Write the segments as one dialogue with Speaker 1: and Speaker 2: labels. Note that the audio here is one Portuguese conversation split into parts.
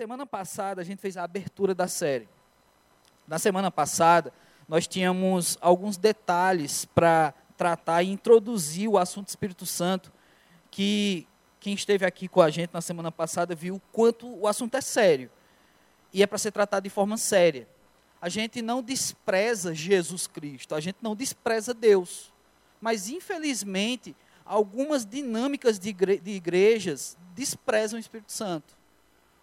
Speaker 1: semana passada a gente fez a abertura da série. Na semana passada, nós tínhamos alguns detalhes para tratar e introduzir o assunto Espírito Santo, que quem esteve aqui com a gente na semana passada viu o quanto o assunto é sério. E é para ser tratado de forma séria. A gente não despreza Jesus Cristo, a gente não despreza Deus. Mas, infelizmente, algumas dinâmicas de, igrejas desprezam o Espírito Santo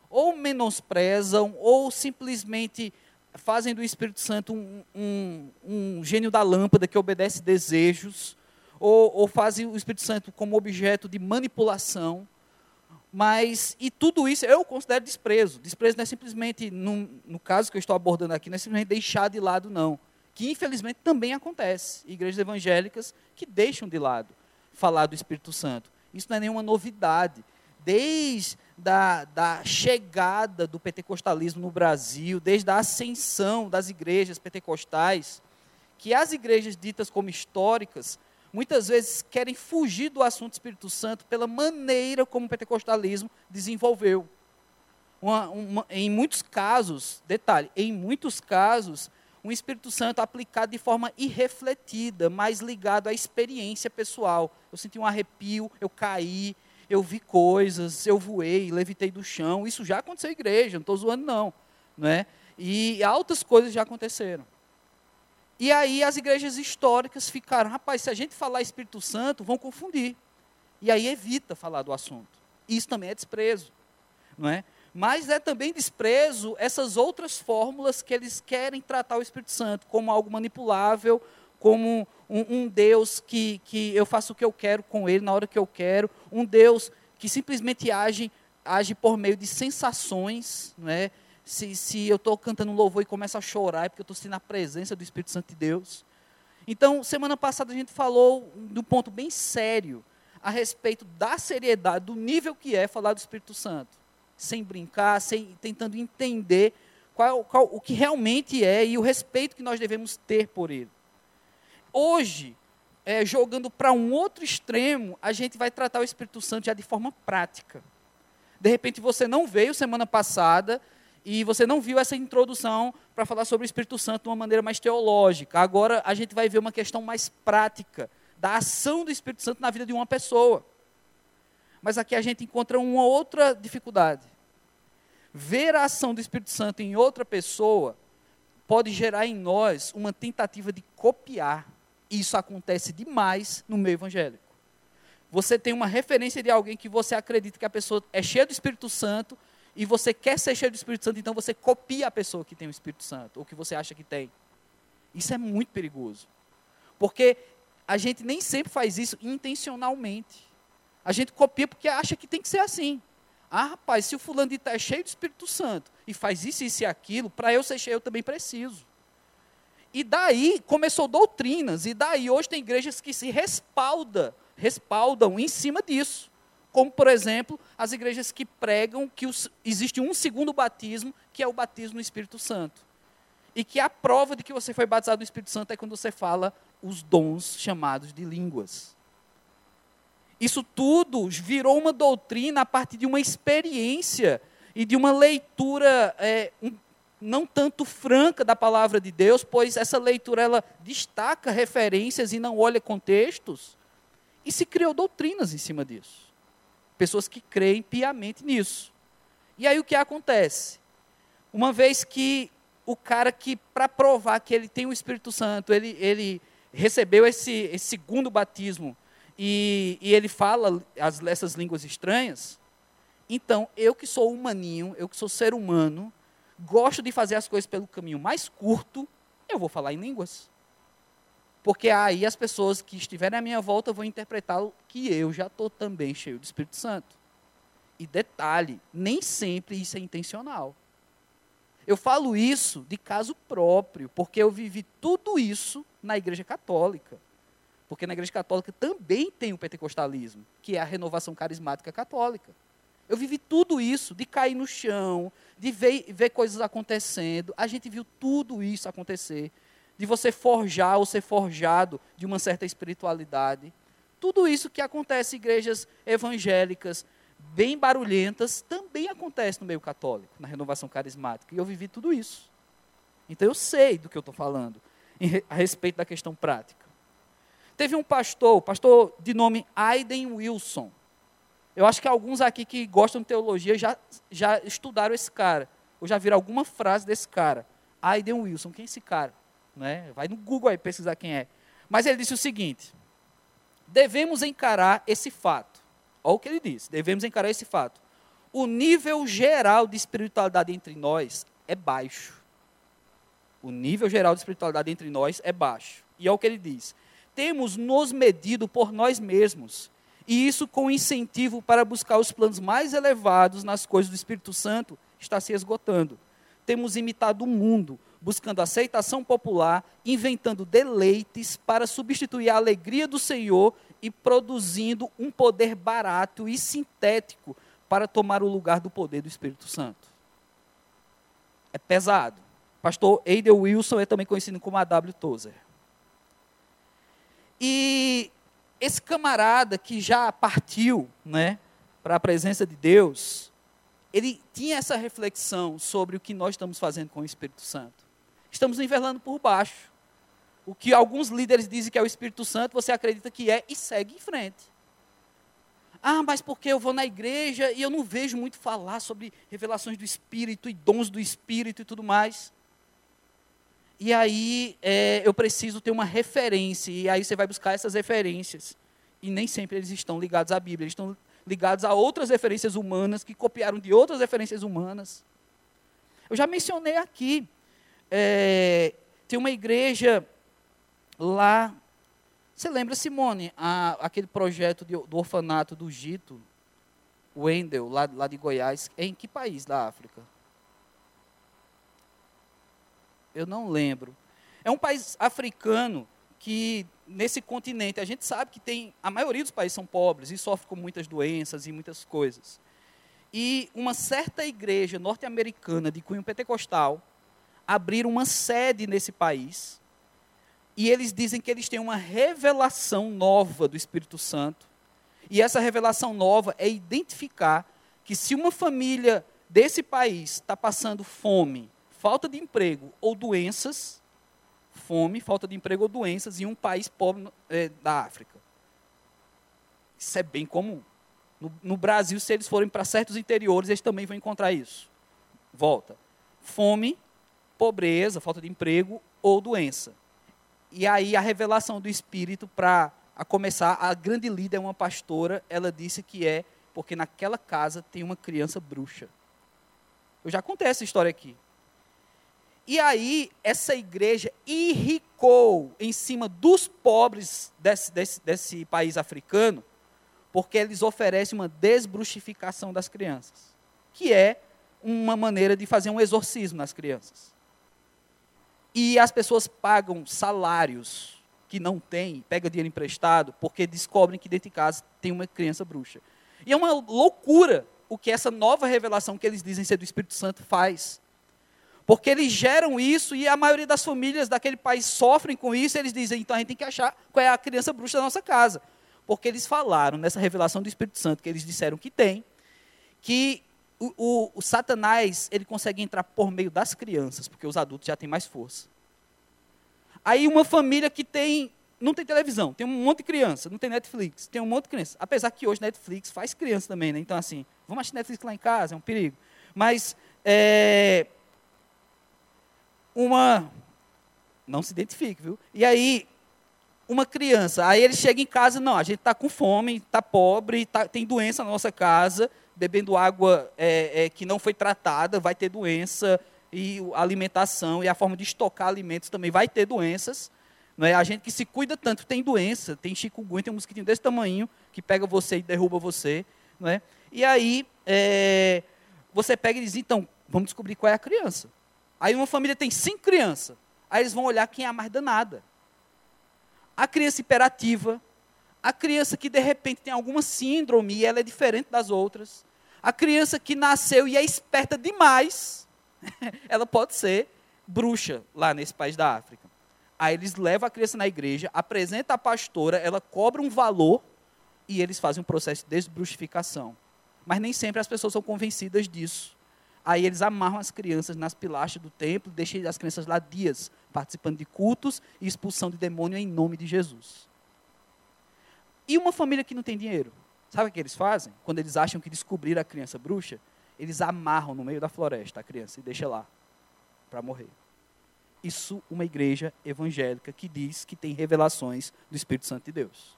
Speaker 1: ou menosprezam, ou simplesmente fazem do Espírito Santo um, um, um gênio da lâmpada que obedece desejos, ou, ou fazem o Espírito Santo como objeto de manipulação. Mas, e tudo isso eu considero desprezo. Desprezo não é simplesmente, no, no caso que eu estou abordando aqui, não é simplesmente deixar de lado, não. Que infelizmente também acontece. Igrejas evangélicas que deixam de lado falar do Espírito Santo. Isso não é nenhuma novidade. Desde da, da chegada do pentecostalismo no Brasil, desde a ascensão das igrejas pentecostais, que as igrejas ditas como históricas, muitas vezes querem fugir do assunto Espírito Santo pela maneira como o pentecostalismo desenvolveu. Uma, uma, em muitos casos, detalhe, em muitos casos, um Espírito Santo aplicado de forma irrefletida, mais ligado à experiência pessoal. Eu senti um arrepio, eu caí, eu vi coisas, eu voei, levitei do chão. Isso já aconteceu em igreja, não estou zoando, não. Né? E altas coisas já aconteceram. E aí as igrejas históricas ficaram, rapaz, se a gente falar Espírito Santo, vão confundir. E aí evita falar do assunto. Isso também é desprezo. Não é? Mas é também desprezo essas outras fórmulas que eles querem tratar o Espírito Santo como algo manipulável, como um, um, Deus que, que eu faço o que eu quero com ele na hora que eu quero, um Deus que simplesmente age, age por meio de sensações, não é? Se, se eu estou cantando louvor e começo a chorar, é porque eu estou sentindo a presença do Espírito Santo de Deus. Então, semana passada a gente falou de um ponto bem sério a respeito da seriedade, do nível que é falar do Espírito Santo. Sem brincar, sem, tentando entender qual, qual, o que realmente é e o respeito que nós devemos ter por ele. Hoje, é, jogando para um outro extremo, a gente vai tratar o Espírito Santo já de forma prática. De repente você não veio semana passada e você não viu essa introdução para falar sobre o Espírito Santo de uma maneira mais teológica. Agora a gente vai ver uma questão mais prática da ação do Espírito Santo na vida de uma pessoa. Mas aqui a gente encontra uma outra dificuldade. Ver a ação do Espírito Santo em outra pessoa pode gerar em nós uma tentativa de copiar isso acontece demais no meio evangélico. Você tem uma referência de alguém que você acredita que a pessoa é cheia do Espírito Santo e você quer ser cheio do Espírito Santo, então você copia a pessoa que tem o Espírito Santo, ou que você acha que tem. Isso é muito perigoso. Porque a gente nem sempre faz isso intencionalmente. A gente copia porque acha que tem que ser assim. Ah, rapaz, se o fulano está é cheio do Espírito Santo e faz isso, isso e aquilo, para eu ser cheio eu também preciso. E daí começou doutrinas, e daí hoje tem igrejas que se respalda, respaldam em cima disso. Como, por exemplo, as igrejas que pregam que os, existe um segundo batismo, que é o batismo no Espírito Santo. E que a prova de que você foi batizado no Espírito Santo é quando você fala os dons chamados de línguas. Isso tudo virou uma doutrina a partir de uma experiência e de uma leitura é, um, não tanto franca da palavra de Deus, pois essa leitura ela destaca referências e não olha contextos, e se criou doutrinas em cima disso. Pessoas que creem piamente nisso. E aí o que acontece? Uma vez que o cara que, para provar que ele tem o Espírito Santo, ele, ele recebeu esse, esse segundo batismo e, e ele fala as, essas línguas estranhas, então eu que sou humaninho, eu que sou ser humano, gosto de fazer as coisas pelo caminho mais curto, eu vou falar em línguas. Porque aí as pessoas que estiverem à minha volta vão interpretar que eu já estou também cheio do Espírito Santo. E detalhe, nem sempre isso é intencional. Eu falo isso de caso próprio, porque eu vivi tudo isso na Igreja Católica. Porque na Igreja Católica também tem o pentecostalismo, que é a renovação carismática católica. Eu vivi tudo isso, de cair no chão, de ver, ver coisas acontecendo. A gente viu tudo isso acontecer. De você forjar ou ser forjado de uma certa espiritualidade. Tudo isso que acontece em igrejas evangélicas, bem barulhentas, também acontece no meio católico, na renovação carismática. E eu vivi tudo isso. Então eu sei do que eu estou falando a respeito da questão prática. Teve um pastor, pastor de nome Aiden Wilson. Eu acho que alguns aqui que gostam de teologia já, já estudaram esse cara, ou já viram alguma frase desse cara. Aiden Wilson, quem é esse cara? Né? Vai no Google aí pesquisar quem é. Mas ele disse o seguinte: devemos encarar esse fato. Olha o que ele disse: devemos encarar esse fato. O nível geral de espiritualidade entre nós é baixo. O nível geral de espiritualidade entre nós é baixo. E é o que ele diz: temos nos medido por nós mesmos, e isso com incentivo para buscar os planos mais elevados nas coisas do Espírito Santo está se esgotando. Temos imitado o mundo, buscando aceitação popular, inventando deleites para substituir a alegria do Senhor e produzindo um poder barato e sintético para tomar o lugar do poder do Espírito Santo. É pesado. Pastor Eidel Wilson é também conhecido como A.W. Tozer. E esse camarada que já partiu né, para a presença de Deus, ele tinha essa reflexão sobre o que nós estamos fazendo com o Espírito Santo. Estamos nivelando por baixo. O que alguns líderes dizem que é o Espírito Santo, você acredita que é e segue em frente. Ah, mas porque eu vou na igreja e eu não vejo muito falar sobre revelações do Espírito e dons do Espírito e tudo mais. E aí é, eu preciso ter uma referência, e aí você vai buscar essas referências. E nem sempre eles estão ligados à Bíblia, eles estão ligados a outras referências humanas que copiaram de outras referências humanas. Eu já mencionei aqui, é, tem uma igreja lá. Você lembra, Simone, a, aquele projeto de, do orfanato do Gito, Wendel, lá, lá de Goiás, em que país da África? Eu não lembro. É um país africano que, nesse continente, a gente sabe que tem. A maioria dos países são pobres e sofrem com muitas doenças e muitas coisas. E uma certa igreja norte-americana de cunho pentecostal abriram uma sede nesse país. E eles dizem que eles têm uma revelação nova do Espírito Santo. E essa revelação nova é identificar que se uma família desse país está passando fome, falta de emprego ou doenças, fome, falta de emprego ou doenças em um país pobre é, da África. Isso é bem comum. No, no Brasil, se eles forem para certos interiores, eles também vão encontrar isso. Volta. Fome, pobreza, falta de emprego ou doença. E aí a revelação do Espírito para a começar, a grande líder, uma pastora, ela disse que é porque naquela casa tem uma criança bruxa. Eu já contei essa história aqui. E aí, essa igreja irricou em cima dos pobres desse, desse, desse país africano, porque eles oferecem uma desbruxificação das crianças, que é uma maneira de fazer um exorcismo nas crianças. E as pessoas pagam salários que não têm, pega dinheiro emprestado, porque descobrem que dentro de casa tem uma criança bruxa. E é uma loucura o que essa nova revelação que eles dizem ser do Espírito Santo faz. Porque eles geram isso e a maioria das famílias daquele país sofrem com isso, eles dizem, então a gente tem que achar qual é a criança bruxa da nossa casa. Porque eles falaram nessa revelação do Espírito Santo, que eles disseram que tem, que o, o, o Satanás ele consegue entrar por meio das crianças, porque os adultos já têm mais força. Aí uma família que tem não tem televisão, tem um monte de criança, não tem Netflix, tem um monte de criança. Apesar que hoje Netflix faz criança também, né? Então, assim, vamos assistir Netflix lá em casa, é um perigo. Mas é, uma. Não se identifique, viu? E aí, uma criança, aí ele chega em casa, não, a gente está com fome, está pobre, tá, tem doença na nossa casa, bebendo água é, é, que não foi tratada, vai ter doença, e a alimentação e a forma de estocar alimentos também vai ter doenças. Não é? A gente que se cuida tanto tem doença, tem chikungunya, tem um mosquitinho desse tamanho que pega você e derruba você. Não é? E aí, é, você pega e diz, então, vamos descobrir qual é a criança. Aí uma família tem cinco crianças. Aí eles vão olhar quem é a mais danada. A criança hiperativa, a criança que de repente tem alguma síndrome e ela é diferente das outras, a criança que nasceu e é esperta demais, ela pode ser bruxa lá nesse país da África. Aí eles levam a criança na igreja, apresenta a pastora, ela cobra um valor e eles fazem um processo de desbruxificação. Mas nem sempre as pessoas são convencidas disso. Aí eles amarram as crianças nas pilastras do templo, deixam as crianças lá dias, participando de cultos e expulsão de demônio em nome de Jesus. E uma família que não tem dinheiro? Sabe o que eles fazem? Quando eles acham que descobriram a criança bruxa, eles amarram no meio da floresta a criança e deixam lá para morrer. Isso uma igreja evangélica que diz que tem revelações do Espírito Santo de Deus.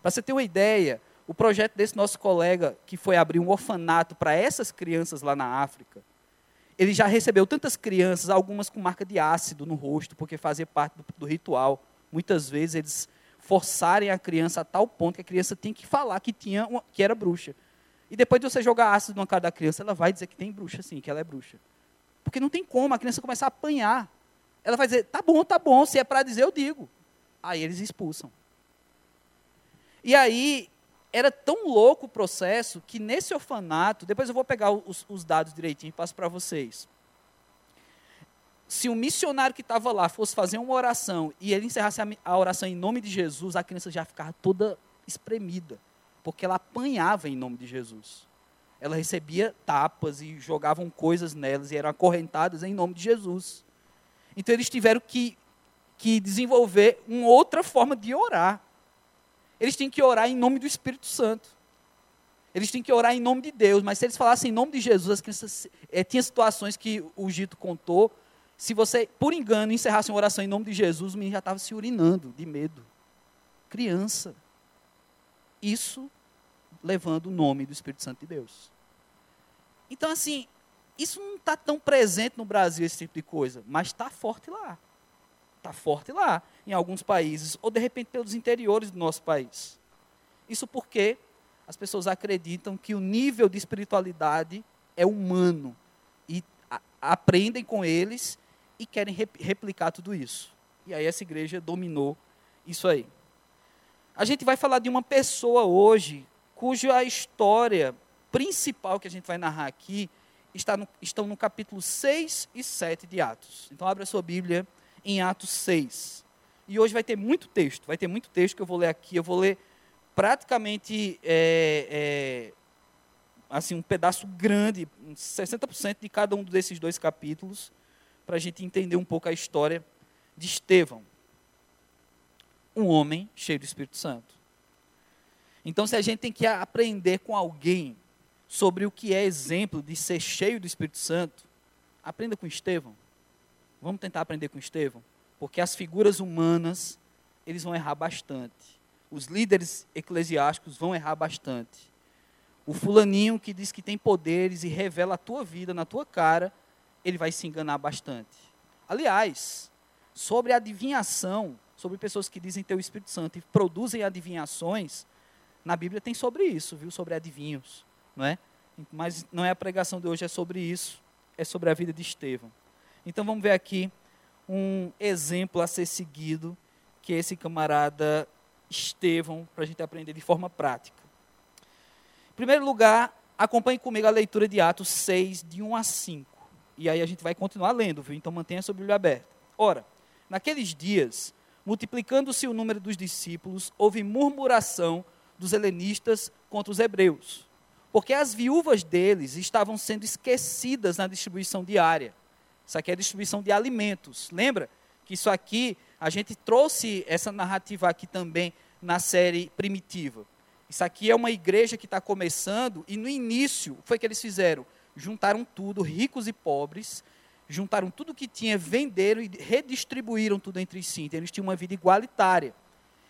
Speaker 1: Para você ter uma ideia, o projeto desse nosso colega que foi abrir um orfanato para essas crianças lá na África, ele já recebeu tantas crianças, algumas com marca de ácido no rosto, porque fazia parte do, do ritual. Muitas vezes eles forçarem a criança a tal ponto que a criança tem que falar que, tinha uma, que era bruxa. E depois de você jogar ácido na cara da criança, ela vai dizer que tem bruxa, sim, que ela é bruxa. Porque não tem como, a criança começa a apanhar. Ela vai dizer, tá bom, tá bom, se é para dizer, eu digo. Aí eles expulsam. E aí, era tão louco o processo que nesse orfanato, depois eu vou pegar os, os dados direitinho e passo para vocês se um missionário que estava lá fosse fazer uma oração e ele encerrasse a, a oração em nome de Jesus, a criança já ficava toda espremida, porque ela apanhava em nome de Jesus. Ela recebia tapas e jogavam coisas nelas e eram acorrentadas em nome de Jesus. Então eles tiveram que, que desenvolver uma outra forma de orar. Eles tinham que orar em nome do Espírito Santo. Eles tinham que orar em nome de Deus, mas se eles falassem em nome de Jesus, as crianças. É, tinha situações que o Gito contou se você, por engano, encerrasse uma oração em nome de Jesus, o menino já estava se urinando de medo. Criança. Isso levando o nome do Espírito Santo de Deus. Então, assim, isso não está tão presente no Brasil, esse tipo de coisa, mas está forte lá. Está forte lá, em alguns países, ou de repente pelos interiores do nosso país. Isso porque as pessoas acreditam que o nível de espiritualidade é humano e aprendem com eles e querem replicar tudo isso. E aí essa igreja dominou isso aí. A gente vai falar de uma pessoa hoje cuja história principal que a gente vai narrar aqui está no, estão no capítulo 6 e 7 de Atos. Então abra a sua Bíblia em Atos 6. E hoje vai ter muito texto, vai ter muito texto que eu vou ler aqui. Eu vou ler praticamente é, é, assim um pedaço grande, 60% de cada um desses dois capítulos para a gente entender um pouco a história de Estevão, um homem cheio do Espírito Santo. Então, se a gente tem que aprender com alguém sobre o que é exemplo de ser cheio do Espírito Santo, aprenda com Estevão. Vamos tentar aprender com Estevão, porque as figuras humanas, eles vão errar bastante. Os líderes eclesiásticos vão errar bastante. O fulaninho que diz que tem poderes e revela a tua vida na tua cara, ele vai se enganar bastante. Aliás, sobre adivinhação, sobre pessoas que dizem ter o Espírito Santo e produzem adivinhações, na Bíblia tem sobre isso, viu? Sobre adivinhos, não é? Mas não é a pregação de hoje, é sobre isso, é sobre a vida de Estevão. Então vamos ver aqui um exemplo a ser seguido, que esse camarada Estevão, para a gente aprender de forma prática. Em primeiro lugar, acompanhe comigo a leitura de Atos 6, de 1 a 5. E aí a gente vai continuar lendo, viu? Então mantenha sua Bíblia aberta. Ora, naqueles dias, multiplicando-se o número dos discípulos, houve murmuração dos helenistas contra os hebreus, porque as viúvas deles estavam sendo esquecidas na distribuição diária. Isso aqui é distribuição de alimentos. Lembra que isso aqui, a gente trouxe essa narrativa aqui também na série primitiva. Isso aqui é uma igreja que está começando, e no início, foi que eles fizeram? juntaram tudo, ricos e pobres, juntaram tudo que tinha, venderam e redistribuíram tudo entre si. Então, eles tinham uma vida igualitária.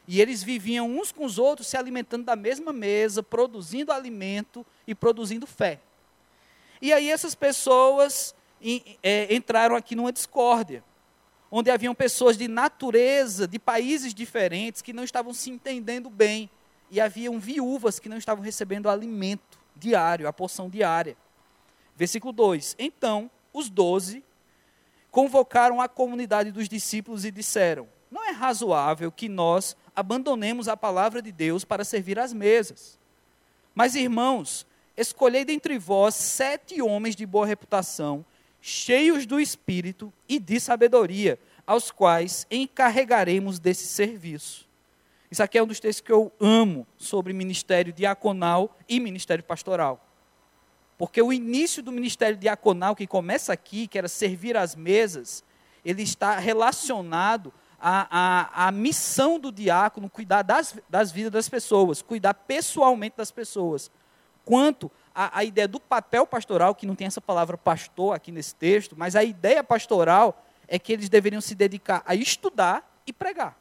Speaker 1: E eles viviam uns com os outros, se alimentando da mesma mesa, produzindo alimento e produzindo fé. E aí essas pessoas é, entraram aqui numa discórdia, onde haviam pessoas de natureza, de países diferentes, que não estavam se entendendo bem. E haviam viúvas que não estavam recebendo alimento diário, a porção diária. Versículo 2: Então os doze convocaram a comunidade dos discípulos e disseram: Não é razoável que nós abandonemos a palavra de Deus para servir às mesas. Mas, irmãos, escolhei dentre vós sete homens de boa reputação, cheios do espírito e de sabedoria, aos quais encarregaremos desse serviço. Isso aqui é um dos textos que eu amo sobre ministério diaconal e ministério pastoral. Porque o início do ministério diaconal, que começa aqui, que era servir às mesas, ele está relacionado à, à, à missão do diácono, cuidar das, das vidas das pessoas, cuidar pessoalmente das pessoas. Quanto à, à ideia do papel pastoral, que não tem essa palavra pastor aqui nesse texto, mas a ideia pastoral é que eles deveriam se dedicar a estudar e pregar.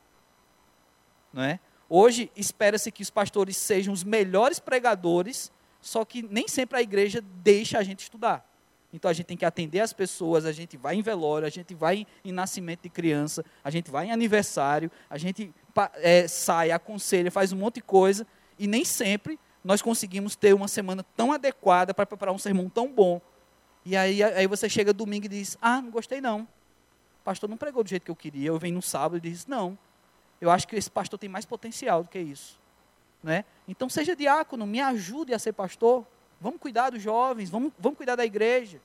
Speaker 1: Não é? Hoje, espera-se que os pastores sejam os melhores pregadores, só que nem sempre a igreja deixa a gente estudar. Então a gente tem que atender as pessoas, a gente vai em velório, a gente vai em nascimento de criança, a gente vai em aniversário, a gente é, sai, aconselha, faz um monte de coisa, e nem sempre nós conseguimos ter uma semana tão adequada para preparar um sermão tão bom. E aí, aí você chega domingo e diz: Ah, não gostei não. O pastor não pregou do jeito que eu queria. Eu venho no sábado e diz: Não, eu acho que esse pastor tem mais potencial do que isso. Né? Então seja diácono, me ajude a ser pastor. Vamos cuidar dos jovens, vamos, vamos cuidar da igreja.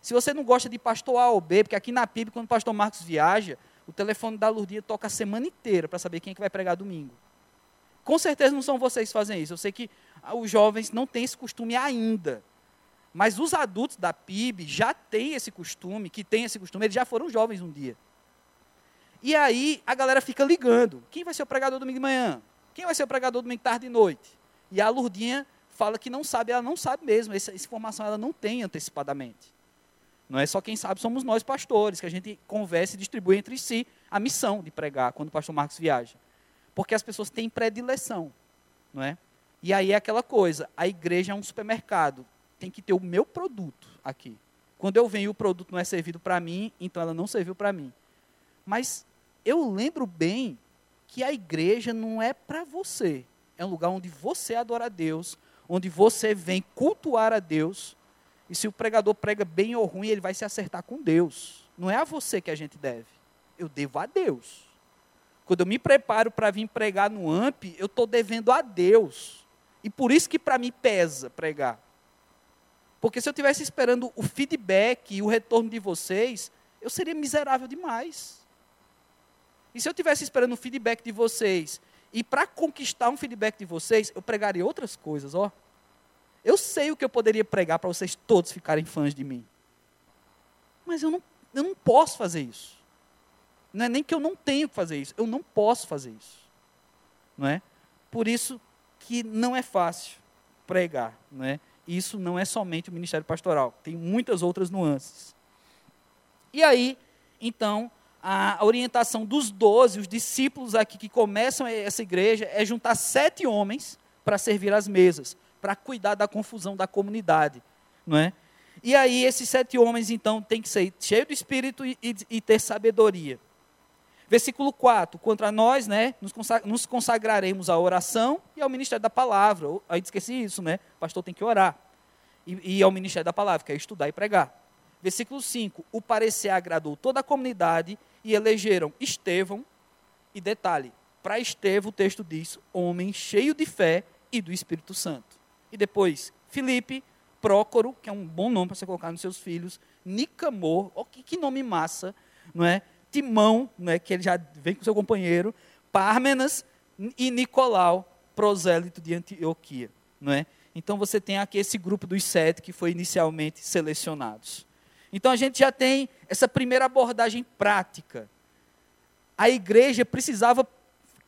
Speaker 1: Se você não gosta de pastor A ou B, porque aqui na PIB, quando o pastor Marcos viaja, o telefone da Lourdinha toca a semana inteira para saber quem é que vai pregar domingo. Com certeza não são vocês que fazem isso. Eu sei que os jovens não têm esse costume ainda. Mas os adultos da PIB já têm esse costume, que têm esse costume, eles já foram jovens um dia. E aí a galera fica ligando. Quem vai ser o pregador domingo de manhã? Quem vai ser o pregador domingo tarde e noite? E a Lurdinha fala que não sabe, ela não sabe mesmo, essa, essa informação ela não tem antecipadamente. Não é só quem sabe, somos nós pastores, que a gente conversa e distribui entre si a missão de pregar quando o pastor Marcos viaja. Porque as pessoas têm predileção, não é? E aí é aquela coisa, a igreja é um supermercado, tem que ter o meu produto aqui. Quando eu venho o produto não é servido para mim, então ela não serviu para mim. Mas eu lembro bem que a igreja não é para você. É um lugar onde você adora a Deus, onde você vem cultuar a Deus. E se o pregador prega bem ou ruim, ele vai se acertar com Deus. Não é a você que a gente deve. Eu devo a Deus. Quando eu me preparo para vir pregar no AMP, eu estou devendo a Deus. E por isso que para mim pesa pregar. Porque se eu tivesse esperando o feedback e o retorno de vocês, eu seria miserável demais. E se eu tivesse esperando o feedback de vocês, e para conquistar um feedback de vocês, eu pregaria outras coisas, ó. Eu sei o que eu poderia pregar para vocês todos ficarem fãs de mim. Mas eu não, eu não posso fazer isso. Não é nem que eu não tenho que fazer isso, eu não posso fazer isso. Não é? Por isso que não é fácil pregar, não é? Isso não é somente o ministério pastoral, tem muitas outras nuances. E aí, então, a orientação dos doze, os discípulos aqui que começam essa igreja, é juntar sete homens para servir as mesas, para cuidar da confusão da comunidade, não é? E aí esses sete homens então têm que ser cheios do Espírito e, e, e ter sabedoria. Versículo 4, contra nós, né, nos consagraremos à oração e ao ministério da palavra. Aí esqueci isso, né? O pastor tem que orar. E, e ao ministério da palavra, que é estudar e pregar. Versículo 5, o parecer agradou toda a comunidade e elegeram Estevão, e detalhe, para Estevão o texto diz, homem cheio de fé e do Espírito Santo. E depois, Filipe, Prócoro, que é um bom nome para você colocar nos seus filhos, Nicamor, oh, que, que nome massa, não é? Timão, não é? que ele já vem com seu companheiro, Pármenas e Nicolau, prosélito de Antioquia, não é? Então você tem aqui esse grupo dos sete que foi inicialmente selecionados. Então a gente já tem essa primeira abordagem prática. A igreja precisava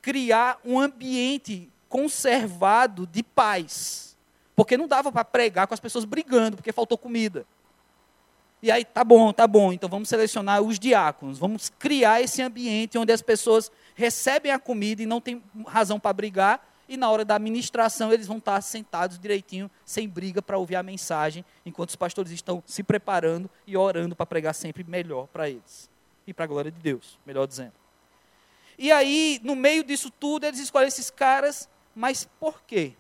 Speaker 1: criar um ambiente conservado de paz. Porque não dava para pregar com as pessoas brigando, porque faltou comida. E aí, tá bom, tá bom, então vamos selecionar os diáconos, vamos criar esse ambiente onde as pessoas recebem a comida e não tem razão para brigar, e na hora da administração eles vão estar sentados direitinho, sem briga, para ouvir a mensagem, enquanto os pastores estão se preparando e orando para pregar sempre melhor para eles. E para a glória de Deus, melhor dizendo. E aí, no meio disso tudo, eles escolhem esses caras, mas por quê?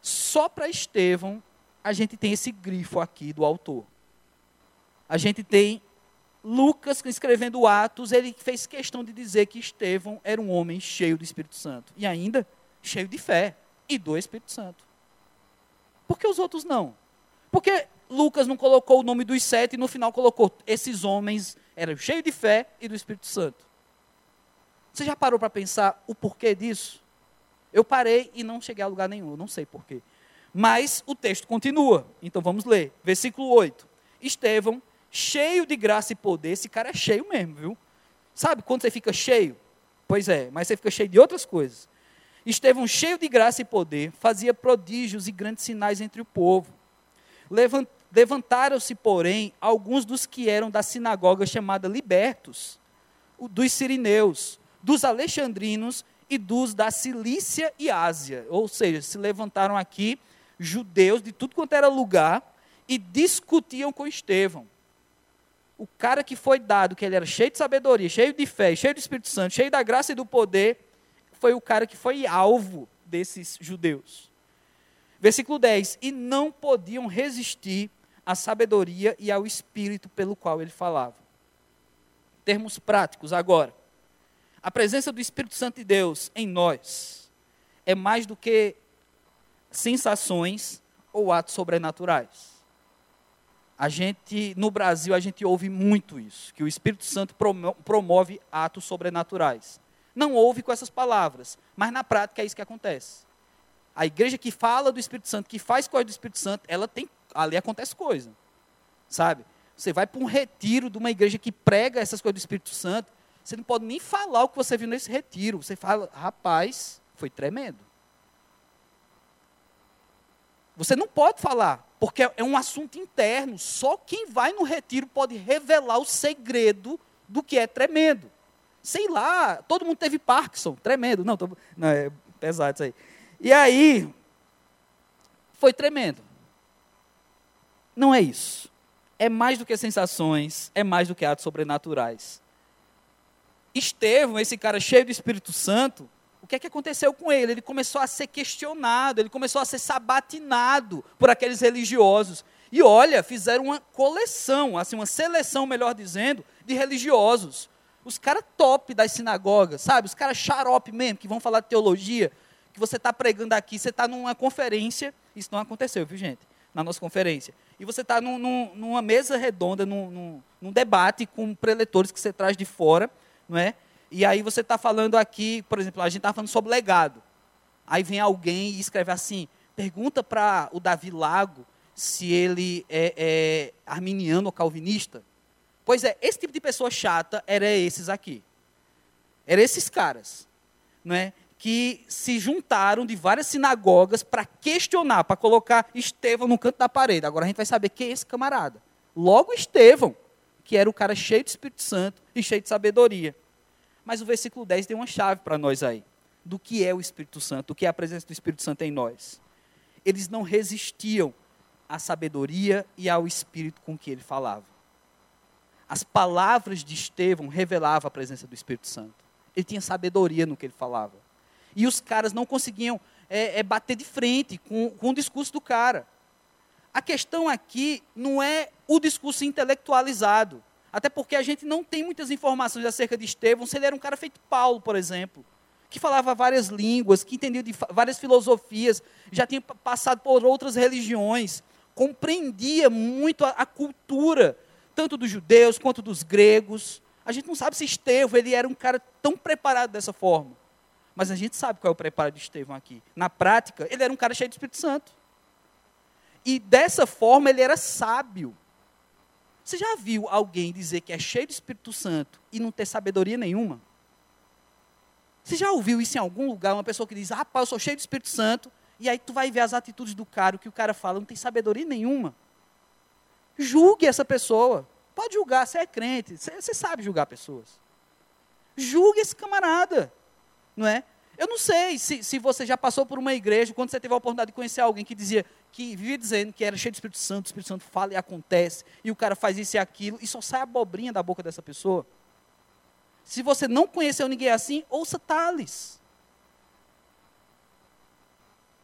Speaker 1: Só para Estevão, a gente tem esse grifo aqui do autor. A gente tem Lucas, escrevendo Atos, ele fez questão de dizer que Estevão era um homem cheio do Espírito Santo. E ainda cheio de fé e do Espírito Santo. Por que os outros não? Porque Lucas não colocou o nome dos sete e no final colocou esses homens eram cheios de fé e do Espírito Santo. Você já parou para pensar o porquê disso? Eu parei e não cheguei a lugar nenhum, não sei porquê. Mas o texto continua, então vamos ler. Versículo 8. Estevão, cheio de graça e poder, esse cara é cheio mesmo, viu? Sabe quando você fica cheio? Pois é, mas você fica cheio de outras coisas. Estevão, cheio de graça e poder, fazia prodígios e grandes sinais entre o povo. Levantaram-se, porém, alguns dos que eram da sinagoga chamada Libertos, dos sirineus, dos alexandrinos e dos da Cilícia e Ásia. Ou seja, se levantaram aqui judeus de tudo quanto era lugar e discutiam com Estevão. O cara que foi dado, que ele era cheio de sabedoria, cheio de fé, cheio do Espírito Santo, cheio da graça e do poder, foi o cara que foi alvo desses judeus. Versículo 10: E não podiam resistir à sabedoria e ao espírito pelo qual ele falava. Termos práticos agora. A presença do Espírito Santo de Deus em nós é mais do que sensações ou atos sobrenaturais. A gente, no Brasil, a gente ouve muito isso, que o Espírito Santo promove atos sobrenaturais. Não ouve com essas palavras, mas na prática é isso que acontece. A igreja que fala do Espírito Santo, que faz coisa do Espírito Santo, ela tem, ali acontece coisa. Sabe? Você vai para um retiro de uma igreja que prega essas coisas do Espírito Santo, você não pode nem falar o que você viu nesse retiro. Você fala, rapaz, foi tremendo. Você não pode falar, porque é um assunto interno. Só quem vai no retiro pode revelar o segredo do que é tremendo. Sei lá, todo mundo teve Parkinson, tremendo. Não, tô, não é pesado isso aí. E aí, foi tremendo. Não é isso. É mais do que sensações, é mais do que atos sobrenaturais. Estevão, esse cara cheio do Espírito Santo, que é que aconteceu com ele? Ele começou a ser questionado, ele começou a ser sabatinado por aqueles religiosos. E olha, fizeram uma coleção, assim, uma seleção, melhor dizendo, de religiosos. Os caras top das sinagogas, sabe? Os caras xarope mesmo, que vão falar de teologia, que você está pregando aqui, você está numa conferência, isso não aconteceu, viu gente? Na nossa conferência. E você está num, num, numa mesa redonda, num, num, num debate com preletores que você traz de fora, não é? E aí você está falando aqui, por exemplo, a gente está falando sobre legado. Aí vem alguém e escreve assim: pergunta para o Davi Lago se ele é, é arminiano ou calvinista. Pois é, esse tipo de pessoa chata era esses aqui. Eram esses caras, não é? Que se juntaram de várias sinagogas para questionar, para colocar Estevão no canto da parede. Agora a gente vai saber quem é esse camarada. Logo Estevão, que era o cara cheio de Espírito Santo e cheio de sabedoria. Mas o versículo 10 tem uma chave para nós aí, do que é o Espírito Santo, do que é a presença do Espírito Santo em nós. Eles não resistiam à sabedoria e ao Espírito com que ele falava. As palavras de Estevão revelavam a presença do Espírito Santo. Ele tinha sabedoria no que ele falava. E os caras não conseguiam é, é, bater de frente com, com o discurso do cara. A questão aqui não é o discurso intelectualizado. Até porque a gente não tem muitas informações acerca de Estevão, se ele era um cara feito Paulo, por exemplo, que falava várias línguas, que entendia de várias filosofias, já tinha passado por outras religiões, compreendia muito a, a cultura, tanto dos judeus quanto dos gregos. A gente não sabe se Estevão ele era um cara tão preparado dessa forma. Mas a gente sabe qual é o preparo de Estevão aqui. Na prática, ele era um cara cheio de Espírito Santo. E dessa forma ele era sábio. Você já viu alguém dizer que é cheio do Espírito Santo e não ter sabedoria nenhuma? Você já ouviu isso em algum lugar? Uma pessoa que diz, rapaz, eu sou cheio do Espírito Santo, e aí tu vai ver as atitudes do cara, o que o cara fala, não tem sabedoria nenhuma. Julgue essa pessoa. Pode julgar, você é crente, você, você sabe julgar pessoas. Julgue esse camarada, não é? Eu não sei se, se você já passou por uma igreja, quando você teve a oportunidade de conhecer alguém que dizia, que vivia dizendo que era cheio de Espírito Santo, o Espírito Santo fala e acontece, e o cara faz isso e aquilo, e só sai abobrinha da boca dessa pessoa. Se você não conheceu ninguém assim, ouça Tales.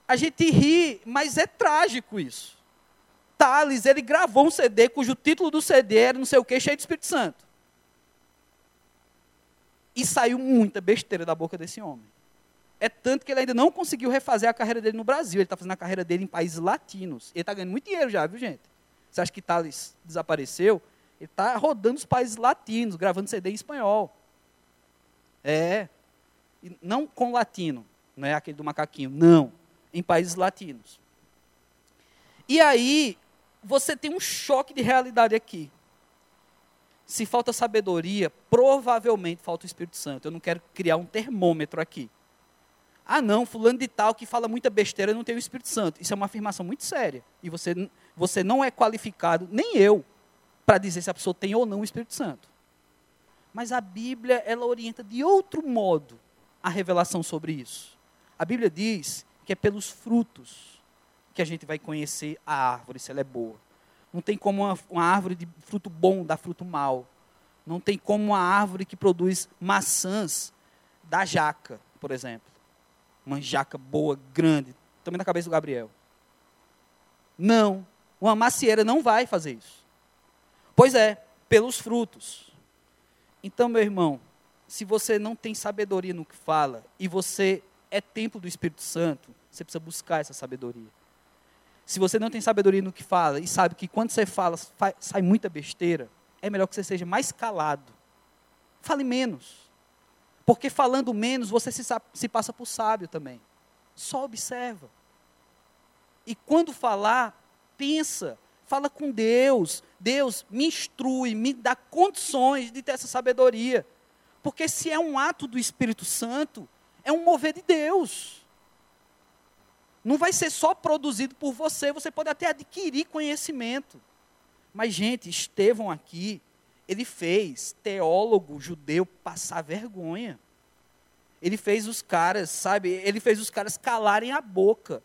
Speaker 1: A gente ri, mas é trágico isso. Tales, ele gravou um CD cujo título do CD era não sei o que, cheio de Espírito Santo. E saiu muita besteira da boca desse homem. É tanto que ele ainda não conseguiu refazer a carreira dele no Brasil. Ele está fazendo a carreira dele em países latinos. Ele está ganhando muito dinheiro já, viu, gente? Você acha que Thales desapareceu? Ele está rodando os países latinos, gravando CD em espanhol. É, Não com latino, não é aquele do macaquinho, não. Em países latinos. E aí, você tem um choque de realidade aqui. Se falta sabedoria, provavelmente falta o Espírito Santo. Eu não quero criar um termômetro aqui. Ah, não, fulano de tal que fala muita besteira não tem o Espírito Santo. Isso é uma afirmação muito séria. E você, você não é qualificado, nem eu, para dizer se a pessoa tem ou não o Espírito Santo. Mas a Bíblia, ela orienta de outro modo a revelação sobre isso. A Bíblia diz que é pelos frutos que a gente vai conhecer a árvore, se ela é boa. Não tem como uma, uma árvore de fruto bom dar fruto mal. Não tem como uma árvore que produz maçãs dar jaca, por exemplo. Uma jaca boa, grande, também na cabeça do Gabriel. Não, uma macieira não vai fazer isso. Pois é, pelos frutos. Então, meu irmão, se você não tem sabedoria no que fala e você é templo do Espírito Santo, você precisa buscar essa sabedoria. Se você não tem sabedoria no que fala e sabe que quando você fala sai muita besteira, é melhor que você seja mais calado. Fale menos. Porque falando menos, você se, se passa por sábio também. Só observa. E quando falar, pensa, fala com Deus. Deus me instrui, me dá condições de ter essa sabedoria. Porque se é um ato do Espírito Santo, é um mover de Deus não vai ser só produzido por você, você pode até adquirir conhecimento. Mas, gente, Estevão aqui, ele fez teólogo judeu passar vergonha. Ele fez os caras, sabe, ele fez os caras calarem a boca,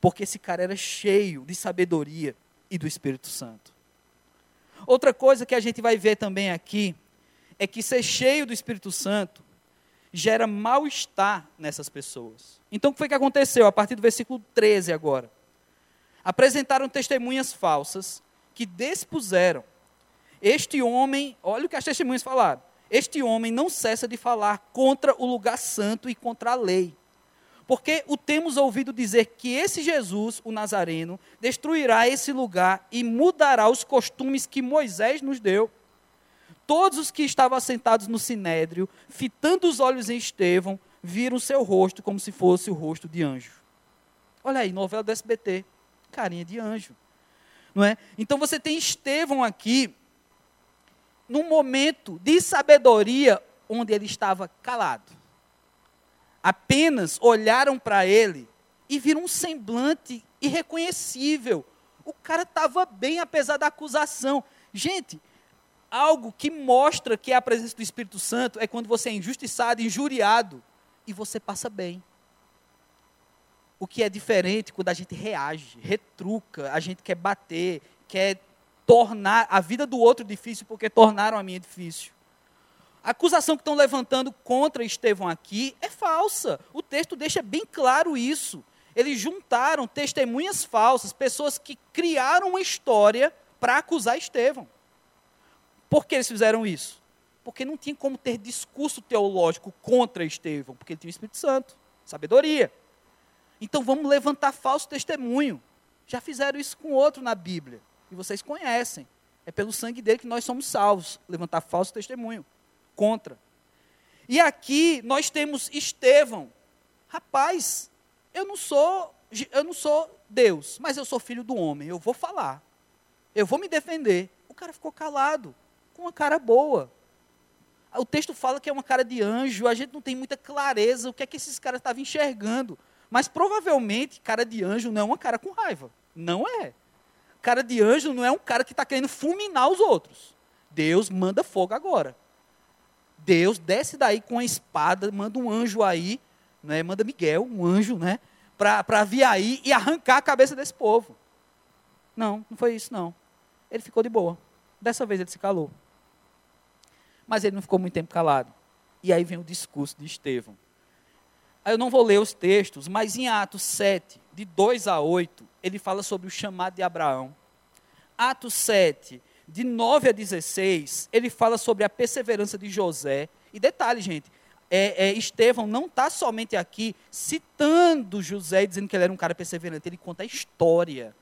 Speaker 1: porque esse cara era cheio de sabedoria e do Espírito Santo. Outra coisa que a gente vai ver também aqui é que ser cheio do Espírito Santo gera mal-estar nessas pessoas. Então, o que foi que aconteceu? A partir do versículo 13 agora. Apresentaram testemunhas falsas que despuseram. Este homem, olha o que as testemunhas falaram. Este homem não cessa de falar contra o lugar santo e contra a lei. Porque o temos ouvido dizer que esse Jesus, o Nazareno, destruirá esse lugar e mudará os costumes que Moisés nos deu todos os que estavam assentados no sinédrio, fitando os olhos em Estevão, viram seu rosto como se fosse o rosto de anjo. Olha aí, novela do SBT, carinha de anjo. Não é? Então você tem Estevão aqui, num momento de sabedoria, onde ele estava calado. Apenas olharam para ele e viram um semblante irreconhecível. O cara estava bem, apesar da acusação. Gente, algo que mostra que é a presença do Espírito Santo é quando você é injustiçado, injuriado e você passa bem. O que é diferente quando a gente reage, retruca, a gente quer bater, quer tornar a vida do outro difícil porque tornaram a minha difícil. A acusação que estão levantando contra Estevão aqui é falsa. O texto deixa bem claro isso. Eles juntaram testemunhas falsas, pessoas que criaram uma história para acusar Estevão. Por que eles fizeram isso? Porque não tinha como ter discurso teológico contra Estevão, porque ele tinha o Espírito Santo, sabedoria. Então vamos levantar falso testemunho. Já fizeram isso com outro na Bíblia, e vocês conhecem. É pelo sangue dele que nós somos salvos. Levantar falso testemunho contra. E aqui nós temos Estevão. Rapaz, eu não sou, eu não sou Deus, mas eu sou filho do homem. Eu vou falar. Eu vou me defender. O cara ficou calado com uma cara boa. O texto fala que é uma cara de anjo, a gente não tem muita clareza o que é que esses caras estavam enxergando. Mas provavelmente, cara de anjo não é uma cara com raiva. Não é. Cara de anjo não é um cara que está querendo fulminar os outros. Deus manda fogo agora. Deus desce daí com a espada, manda um anjo aí, né, manda Miguel, um anjo, né, para vir aí e arrancar a cabeça desse povo. Não, não foi isso não. Ele ficou de boa. Dessa vez ele se calou. Mas ele não ficou muito tempo calado. E aí vem o discurso de Estevão. Eu não vou ler os textos, mas em Atos 7, de 2 a 8, ele fala sobre o chamado de Abraão. Atos 7, de 9 a 16, ele fala sobre a perseverança de José. E detalhe, gente, é, é, Estevão não está somente aqui citando José, dizendo que ele era um cara perseverante, ele conta a história.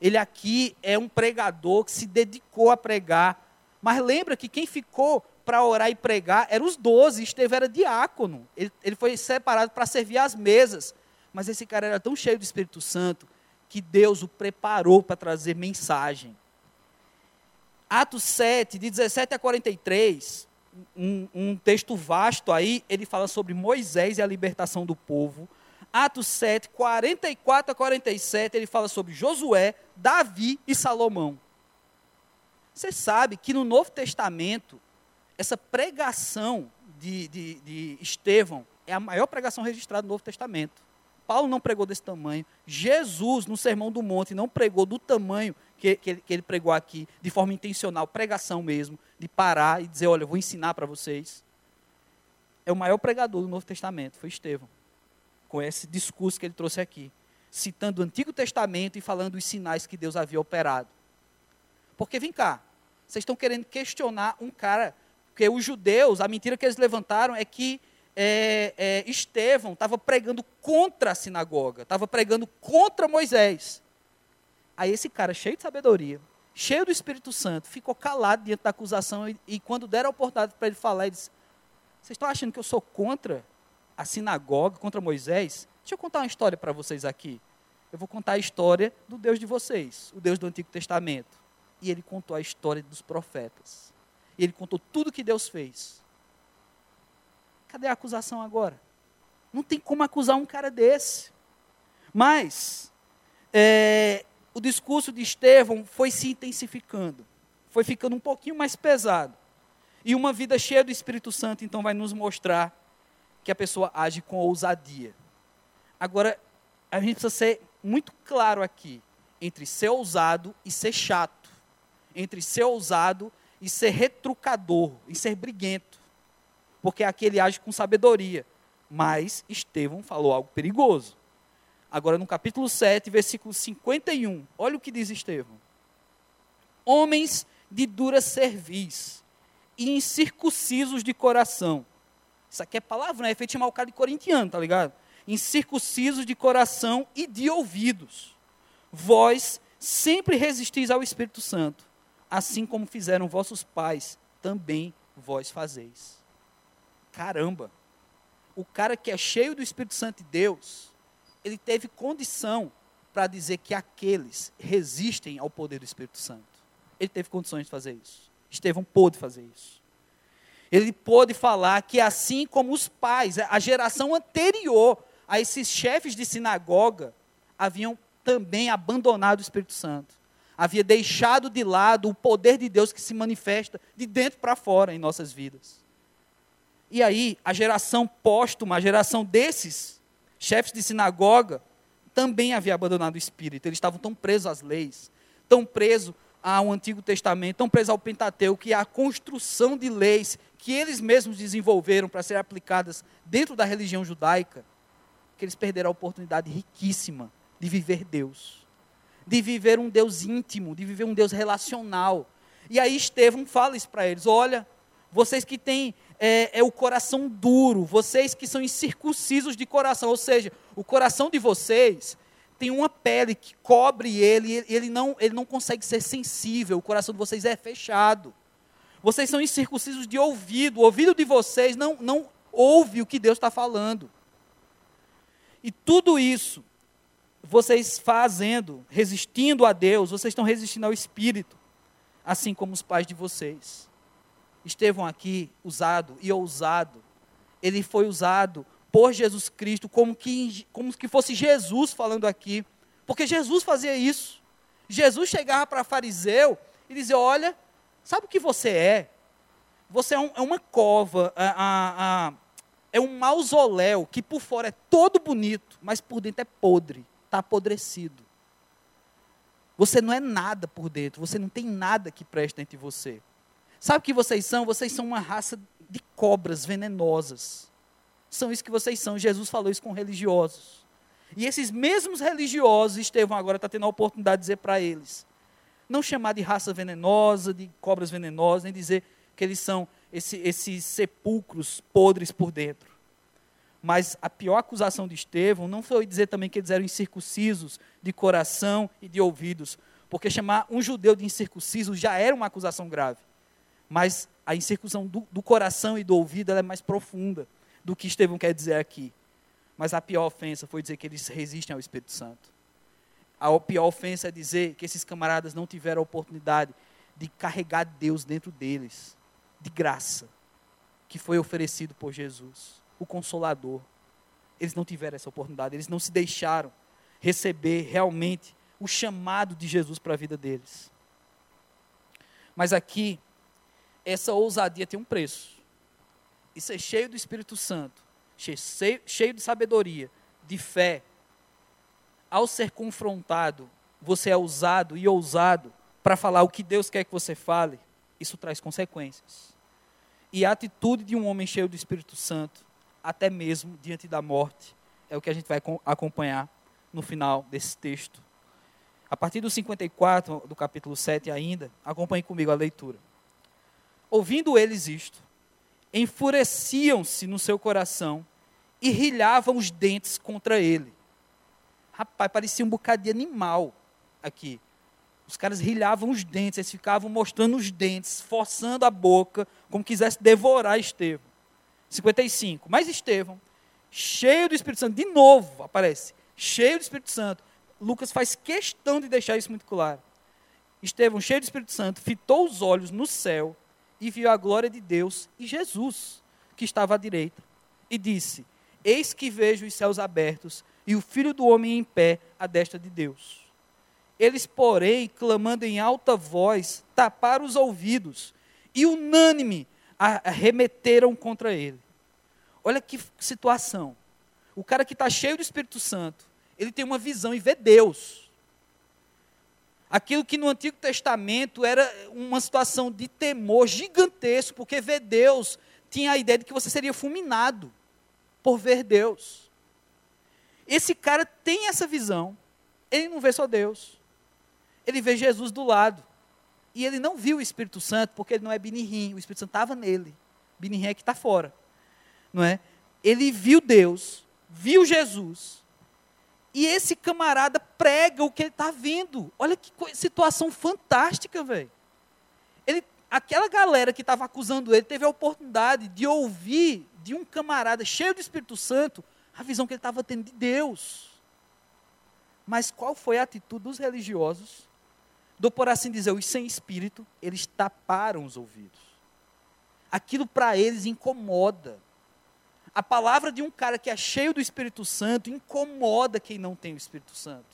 Speaker 1: Ele aqui é um pregador que se dedicou a pregar. Mas lembra que quem ficou para orar e pregar eram os doze. Estevão era diácono. Ele, ele foi separado para servir às mesas. Mas esse cara era tão cheio do Espírito Santo que Deus o preparou para trazer mensagem. Atos 7, de 17 a 43, um, um, texto vasto aí, ele fala sobre Moisés e a libertação do povo. Atos 7, 44 a 47, ele fala sobre Josué, Davi e Salomão. Você sabe que no Novo Testamento, essa pregação de, de, de Estevão é a maior pregação registrada no Novo Testamento. Paulo não pregou desse tamanho. Jesus, no Sermão do Monte, não pregou do tamanho que, que, ele, que ele pregou aqui, de forma intencional, pregação mesmo, de parar e dizer: olha, eu vou ensinar para vocês. É o maior pregador do Novo Testamento, foi Estevão, com esse discurso que ele trouxe aqui, citando o Antigo Testamento e falando os sinais que Deus havia operado. Porque vem cá, vocês estão querendo questionar um cara, porque os judeus, a mentira que eles levantaram é que é, é, Estevão estava pregando contra a sinagoga, estava pregando contra Moisés. Aí esse cara, cheio de sabedoria, cheio do Espírito Santo, ficou calado diante da acusação e, e quando deram a oportunidade para ele falar, ele disse: Vocês estão achando que eu sou contra a sinagoga, contra Moisés? Deixa eu contar uma história para vocês aqui. Eu vou contar a história do Deus de vocês, o Deus do Antigo Testamento e ele contou a história dos profetas. E ele contou tudo que Deus fez. Cadê a acusação agora? Não tem como acusar um cara desse. Mas é, o discurso de Estevão foi se intensificando, foi ficando um pouquinho mais pesado. E uma vida cheia do Espírito Santo, então, vai nos mostrar que a pessoa age com ousadia. Agora, a gente precisa ser muito claro aqui entre ser ousado e ser chato entre ser ousado e ser retrucador, e ser briguento. Porque aqui ele age com sabedoria. Mas Estevão falou algo perigoso. Agora, no capítulo 7, versículo 51, olha o que diz Estevão: Homens de dura cerviz e incircuncisos de coração. Isso aqui é palavra, não é efeito mal cara de corintiano, tá ligado? Incircuncisos de coração e de ouvidos. Vós sempre resistis ao Espírito Santo, assim como fizeram vossos pais, também vós fazeis. Caramba! O cara que é cheio do Espírito Santo de Deus, ele teve condição para dizer que aqueles resistem ao poder do Espírito Santo. Ele teve condições de fazer isso. Estevão pôde fazer isso. Ele pôde falar que assim como os pais, a geração anterior a esses chefes de sinagoga, haviam também abandonado o Espírito Santo havia deixado de lado o poder de Deus que se manifesta de dentro para fora em nossas vidas. E aí, a geração póstuma, a geração desses chefes de sinagoga, também havia abandonado o espírito. Eles estavam tão presos às leis, tão presos ao Antigo Testamento, tão presos ao Pentateuco, que a construção de leis que eles mesmos desenvolveram para serem aplicadas dentro da religião judaica, que eles perderam a oportunidade riquíssima de viver Deus de viver um Deus íntimo, de viver um Deus relacional. E aí Estevão fala isso para eles: olha, vocês que têm é, é, o coração duro, vocês que são incircuncisos de coração, ou seja, o coração de vocês tem uma pele que cobre ele, ele não, ele não consegue ser sensível, o coração de vocês é fechado. Vocês são incircuncisos de ouvido, o ouvido de vocês não, não ouve o que Deus está falando. E tudo isso vocês fazendo, resistindo a Deus, vocês estão resistindo ao Espírito, assim como os pais de vocês. Estevão aqui, usado e ousado, ele foi usado por Jesus Cristo como que, como que fosse Jesus falando aqui, porque Jesus fazia isso. Jesus chegava para fariseu e dizia: Olha, sabe o que você é? Você é, um, é uma cova, a, a, a, é um mausoléu que por fora é todo bonito, mas por dentro é podre está apodrecido. Você não é nada por dentro, você não tem nada que preste dentro de você. Sabe o que vocês são? Vocês são uma raça de cobras venenosas. São isso que vocês são. Jesus falou isso com religiosos. E esses mesmos religiosos, Estevão agora está tendo a oportunidade de dizer para eles: não chamar de raça venenosa, de cobras venenosas, nem dizer que eles são esse, esses sepulcros podres por dentro. Mas a pior acusação de Estevão não foi dizer também que eles eram incircuncisos de coração e de ouvidos, porque chamar um judeu de incircunciso já era uma acusação grave. Mas a incircuncisão do, do coração e do ouvido é mais profunda do que Estevão quer dizer aqui. Mas a pior ofensa foi dizer que eles resistem ao Espírito Santo. A pior ofensa é dizer que esses camaradas não tiveram a oportunidade de carregar Deus dentro deles, de graça, que foi oferecido por Jesus, o Consolador. Eles não tiveram essa oportunidade, eles não se deixaram receber realmente o chamado de Jesus para a vida deles. Mas aqui, essa ousadia tem um preço. E ser cheio do Espírito Santo, cheio, cheio de sabedoria, de fé, ao ser confrontado, você é usado e ousado para falar o que Deus quer que você fale, isso traz consequências. E a atitude de um homem cheio do Espírito Santo, até mesmo diante da morte, é o que a gente vai acompanhar no final desse texto. A partir do 54 do capítulo 7 ainda, acompanhe comigo a leitura. Ouvindo eles isto, enfureciam-se no seu coração e rilhavam os dentes contra ele. Rapaz, parecia um bocado de animal aqui. Os caras rilhavam os dentes, eles ficavam mostrando os dentes, forçando a boca, como quisesse devorar Estevão. 55. Mas Estevão, cheio do Espírito Santo, de novo aparece, cheio do Espírito Santo. Lucas faz questão de deixar isso muito claro. Estevão, cheio do Espírito Santo, fitou os olhos no céu e viu a glória de Deus e Jesus, que estava à direita, e disse: Eis que vejo os céus abertos e o filho do homem em pé à destra de Deus. Eles, porém, clamando em alta voz, taparam os ouvidos e, unânime, arremeteram contra ele. Olha que situação. O cara que está cheio do Espírito Santo, ele tem uma visão e vê Deus. Aquilo que no Antigo Testamento era uma situação de temor gigantesco, porque ver Deus tinha a ideia de que você seria fulminado por ver Deus. Esse cara tem essa visão. Ele não vê só Deus. Ele vê Jesus do lado. E ele não viu o Espírito Santo, porque ele não é Binirim. O Espírito Santo estava nele. Binirim é que está fora. Não é? Ele viu Deus, viu Jesus. E esse camarada prega o que ele está vendo. Olha que situação fantástica, velho. Aquela galera que estava acusando ele teve a oportunidade de ouvir de um camarada cheio do Espírito Santo a visão que ele estava tendo de Deus. Mas qual foi a atitude dos religiosos? Do por assim dizer, os sem espírito, eles taparam os ouvidos. Aquilo para eles incomoda. A palavra de um cara que é cheio do Espírito Santo incomoda quem não tem o Espírito Santo.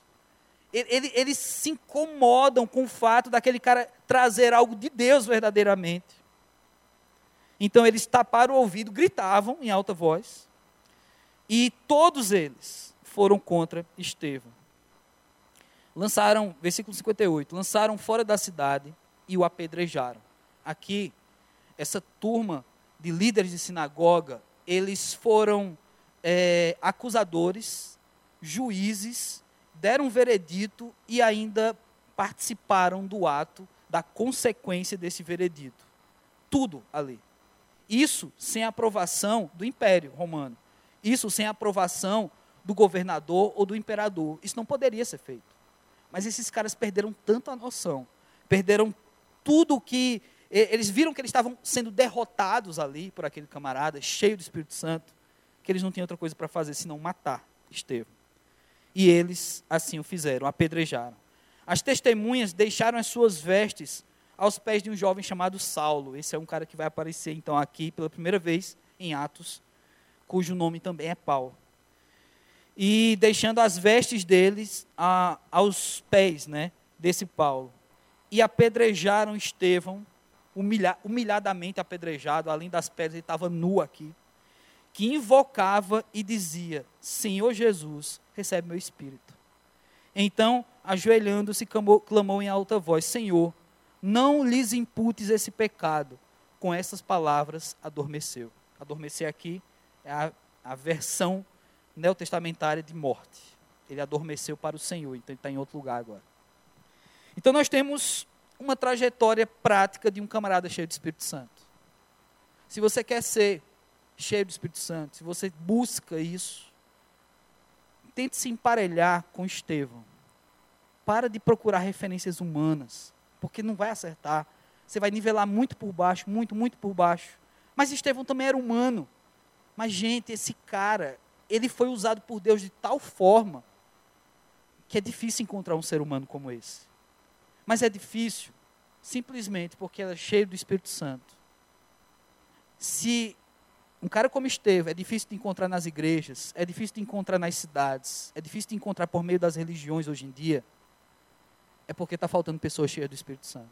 Speaker 1: Eles, eles se incomodam com o fato daquele cara trazer algo de Deus verdadeiramente. Então eles taparam o ouvido, gritavam em alta voz, e todos eles foram contra Estevão. Lançaram, versículo 58, lançaram fora da cidade e o apedrejaram. Aqui, essa turma de líderes de sinagoga, eles foram é, acusadores, juízes, deram um veredito e ainda participaram do ato da consequência desse veredito. Tudo ali. Isso sem aprovação do Império Romano. Isso sem aprovação do governador ou do imperador. Isso não poderia ser feito. Mas esses caras perderam tanto a noção, perderam tudo que. Eles viram que eles estavam sendo derrotados ali por aquele camarada, cheio do Espírito Santo, que eles não tinham outra coisa para fazer senão matar Estevão. E eles assim o fizeram, apedrejaram. As testemunhas deixaram as suas vestes aos pés de um jovem chamado Saulo. Esse é um cara que vai aparecer então aqui pela primeira vez em Atos cujo nome também é Paulo. E deixando as vestes deles a, aos pés né, desse Paulo. E apedrejaram Estevão, humilha, humilhadamente apedrejado, além das pedras, ele estava nu aqui. Que invocava e dizia: Senhor Jesus, recebe meu espírito. Então, ajoelhando-se, clamou, em alta voz: Senhor, não lhes imputes esse pecado. Com essas palavras, adormeceu. Adormecer aqui é a, a versão neotestamentária de morte. Ele adormeceu para o Senhor, então ele está em outro lugar agora. Então nós temos uma trajetória prática de um camarada cheio do Espírito Santo. Se você quer ser cheio do Espírito Santo, se você busca isso, tente se emparelhar com Estevão. Para de procurar referências humanas, porque não vai acertar. você vai nivelar muito por baixo, muito, muito por baixo. Mas Estevão também era humano. Mas, gente, esse cara, ele foi usado por Deus de tal forma que é difícil encontrar um ser humano como esse. Mas é difícil simplesmente porque ela é cheio do Espírito Santo. Se um cara como Estevão é difícil de encontrar nas igrejas, é difícil de encontrar nas cidades, é difícil de encontrar por meio das religiões hoje em dia, é porque está faltando pessoas cheias do Espírito Santo.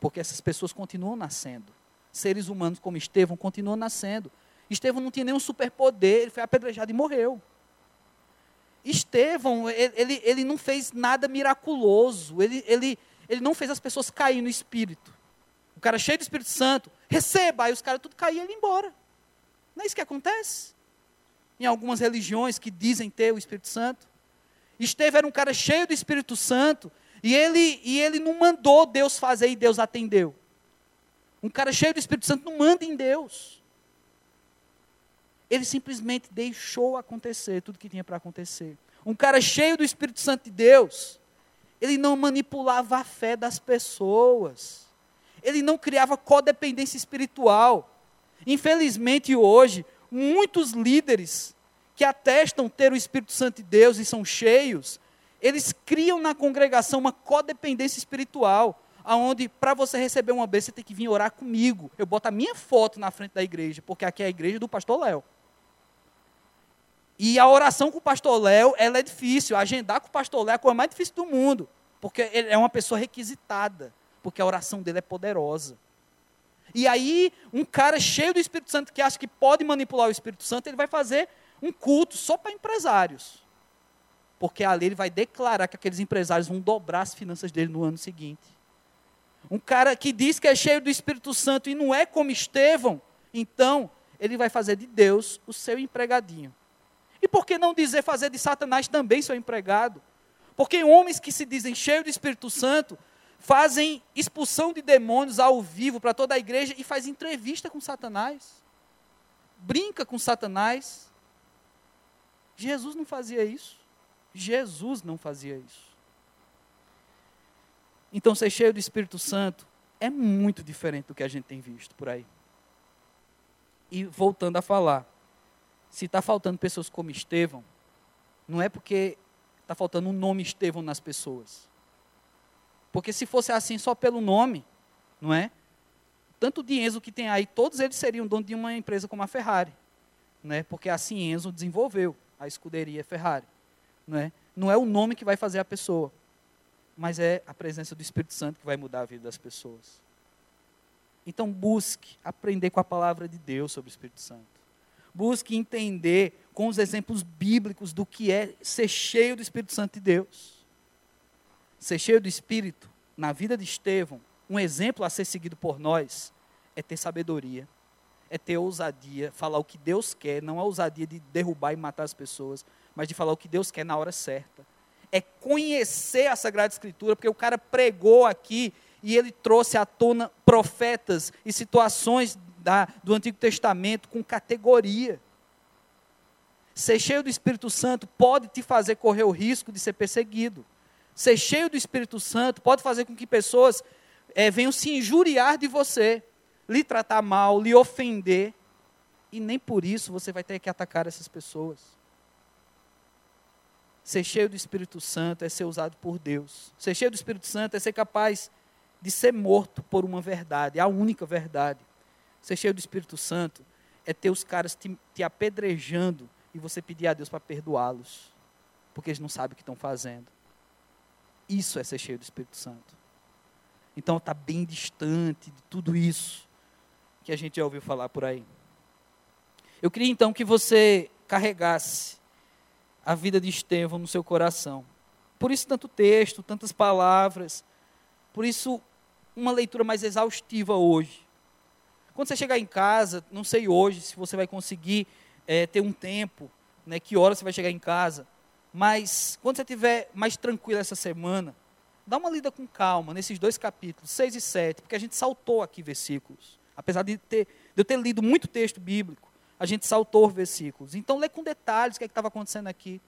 Speaker 1: Porque essas pessoas continuam nascendo. Seres humanos como Estevão continuam nascendo. Estevão não tinha nenhum superpoder, ele foi apedrejado e morreu. Estevão, ele, ele, não fez nada miraculoso, ele, ele, ele não fez as pessoas cair no Espírito. O cara cheio do Espírito Santo, receba, aí os caras tudo caíam e ele embora. Não é isso que acontece? Em algumas religiões que dizem ter o Espírito Santo. Estevão era um cara cheio do Espírito Santo, e ele, e ele não mandou Deus fazer e Deus atendeu. Um cara cheio do Espírito Santo não manda em Deus. Ele simplesmente deixou acontecer tudo que tinha para acontecer. Um cara cheio do Espírito Santo de Deus, ele não manipulava a fé das pessoas. Ele não criava codependência espiritual. Infelizmente, hoje, muitos líderes que atestam ter o Espírito Santo de Deus e são cheios, eles criam na congregação uma codependência espiritual, aonde para você receber uma bênção você tem que vir orar comigo. Eu boto a minha foto na frente da igreja, porque aqui é a igreja do pastor Léo. E a oração com o pastor Léo, ela é difícil. Agendar com o pastor Léo é a coisa mais difícil do mundo. Porque ele é uma pessoa requisitada. Porque a oração dele é poderosa. E aí, um cara cheio do Espírito Santo que acha que pode manipular o Espírito Santo, ele vai fazer um culto só para empresários. Porque ali ele vai declarar que aqueles empresários vão dobrar as finanças dele no ano seguinte. Um cara que diz que é cheio do Espírito Santo e não é como Estevão, então ele vai fazer de Deus o seu empregadinho. E por que não dizer fazer de Satanás também seu empregado? Porque homens que se dizem cheios do Espírito Santo fazem expulsão de demônios ao vivo para toda a igreja e faz entrevista com Satanás. Brinca com Satanás. Jesus não fazia isso. Jesus não fazia isso. Então, ser cheio do Espírito Santo é muito diferente do que a gente tem visto por aí. E voltando a falar, se está faltando pessoas como Estevão, não é porque está faltando um nome Estevão nas pessoas. Porque se fosse assim só pelo nome, não é? Tanto de Enzo que tem aí, todos eles seriam dono de uma empresa como a Ferrari. Né? Porque assim Enzo desenvolveu a escuderia Ferrari. Não é? não é o nome que vai fazer a pessoa, mas é a presença do Espírito Santo que vai mudar a vida das pessoas. Então busque aprender com a palavra de Deus sobre o Espírito Santo. Busque entender com os exemplos bíblicos do que é ser cheio do Espírito Santo de Deus. Ser cheio do Espírito, na vida de Estevão, um exemplo a ser seguido por nós, é ter sabedoria, é ter ousadia, falar o que Deus quer, não a ousadia de derrubar e matar as pessoas, mas de falar o que Deus quer na hora certa. É conhecer a Sagrada Escritura, porque o cara pregou aqui e ele trouxe à tona profetas e situações da, do Antigo Testamento com categoria. Ser cheio do Espírito Santo pode te fazer correr o risco de ser perseguido. Ser cheio do Espírito Santo pode fazer com que pessoas é, venham se injuriar de você, lhe tratar mal, lhe ofender, e nem por isso você vai ter que atacar essas pessoas. Ser cheio do Espírito Santo é ser usado por Deus. Ser cheio do Espírito Santo é ser capaz de ser morto por uma verdade, a única verdade. Ser cheio do Espírito Santo é ter os caras te, te apedrejando e você pedir a Deus para perdoá-los, porque eles não sabem o que estão fazendo. Isso é ser cheio do Espírito Santo. Então está bem distante de tudo isso que a gente já ouviu falar por aí. Eu queria então que você carregasse a vida de Estevão no seu coração. Por isso tanto texto, tantas palavras. Por isso uma leitura mais exaustiva hoje. Quando você chegar em casa, não sei hoje se você vai conseguir é, ter um tempo, né, que hora você vai chegar em casa, mas quando você estiver mais tranquilo essa semana, dá uma lida com calma nesses dois capítulos, 6 e 7, porque a gente saltou aqui versículos. Apesar de, ter, de eu ter lido muito texto bíblico, a gente saltou versículos. Então lê com detalhes o que é estava acontecendo aqui.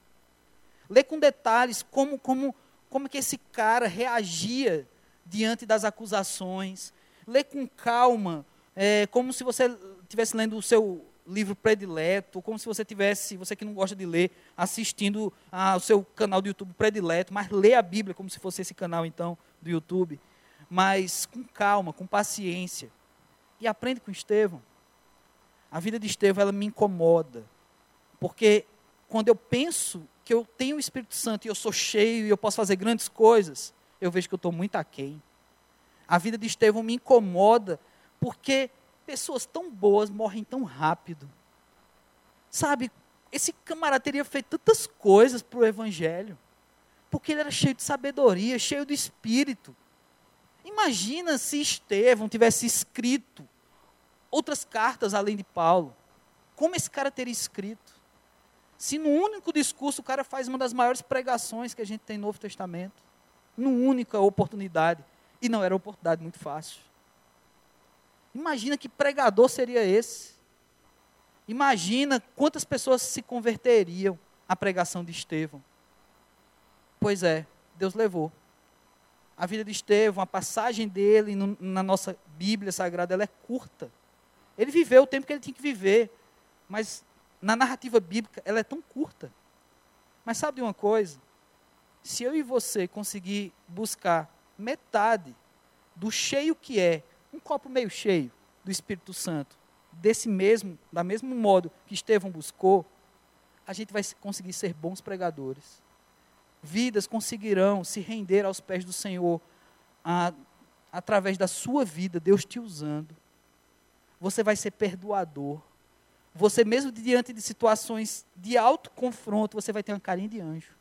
Speaker 1: Lê com detalhes como, como, como que esse cara reagia diante das acusações, Lê com calma, é, como se você estivesse lendo o seu livro predileto, como se você tivesse, você que não gosta de ler, assistindo ao seu canal do YouTube predileto, mas lê a Bíblia como se fosse esse canal então do YouTube, mas com calma, com paciência. E aprende com Estevão. A vida de Estevão ela me incomoda, porque quando eu penso que eu tenho o Espírito Santo e eu sou cheio e eu posso fazer grandes coisas, eu vejo que eu estou muito aquém. A vida de Estevão me incomoda porque pessoas tão boas morrem tão rápido. Sabe, esse camarada teria feito tantas coisas para o Evangelho, porque ele era cheio de sabedoria, cheio do Espírito. Imagina se Estevão tivesse escrito outras cartas além de Paulo. Como esse cara teria escrito? Se no único discurso o cara faz uma das maiores pregações que a gente tem no Novo Testamento, numa única oportunidade, e não era oportunidade muito fácil. Imagina que pregador seria esse. Imagina quantas pessoas se converteriam à pregação de Estevão. Pois é, Deus levou. A vida de Estevão, a passagem dele no, na nossa Bíblia Sagrada, ela é curta. Ele viveu o tempo que ele tinha que viver, mas na narrativa bíblica ela é tão curta. Mas sabe de uma coisa? Se eu e você conseguir buscar metade do cheio que é um copo meio cheio do Espírito Santo, desse mesmo, da mesmo modo que Estevão buscou, a gente vai conseguir ser bons pregadores. Vidas conseguirão se render aos pés do Senhor a, através da sua vida, Deus te usando. Você vai ser perdoador. Você mesmo diante de situações de alto confronto, você vai ter uma carinha de anjo.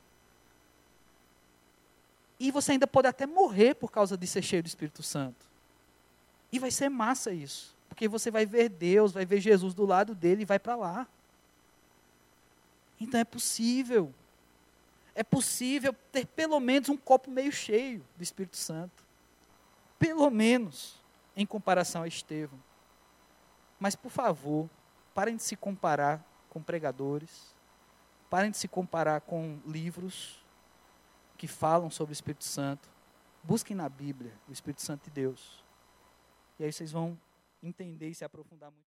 Speaker 1: E você ainda pode até morrer por causa de ser cheio do Espírito Santo. E vai ser massa isso. Porque você vai ver Deus, vai ver Jesus do lado dele e vai para lá. Então é possível. É possível ter pelo menos um copo meio cheio do Espírito Santo. Pelo menos, em comparação a Estevão. Mas, por favor, parem de se comparar com pregadores. Parem de se comparar com livros que falam sobre o Espírito Santo. Busquem na Bíblia o Espírito Santo de Deus. E aí vocês vão entender e se aprofundar muito.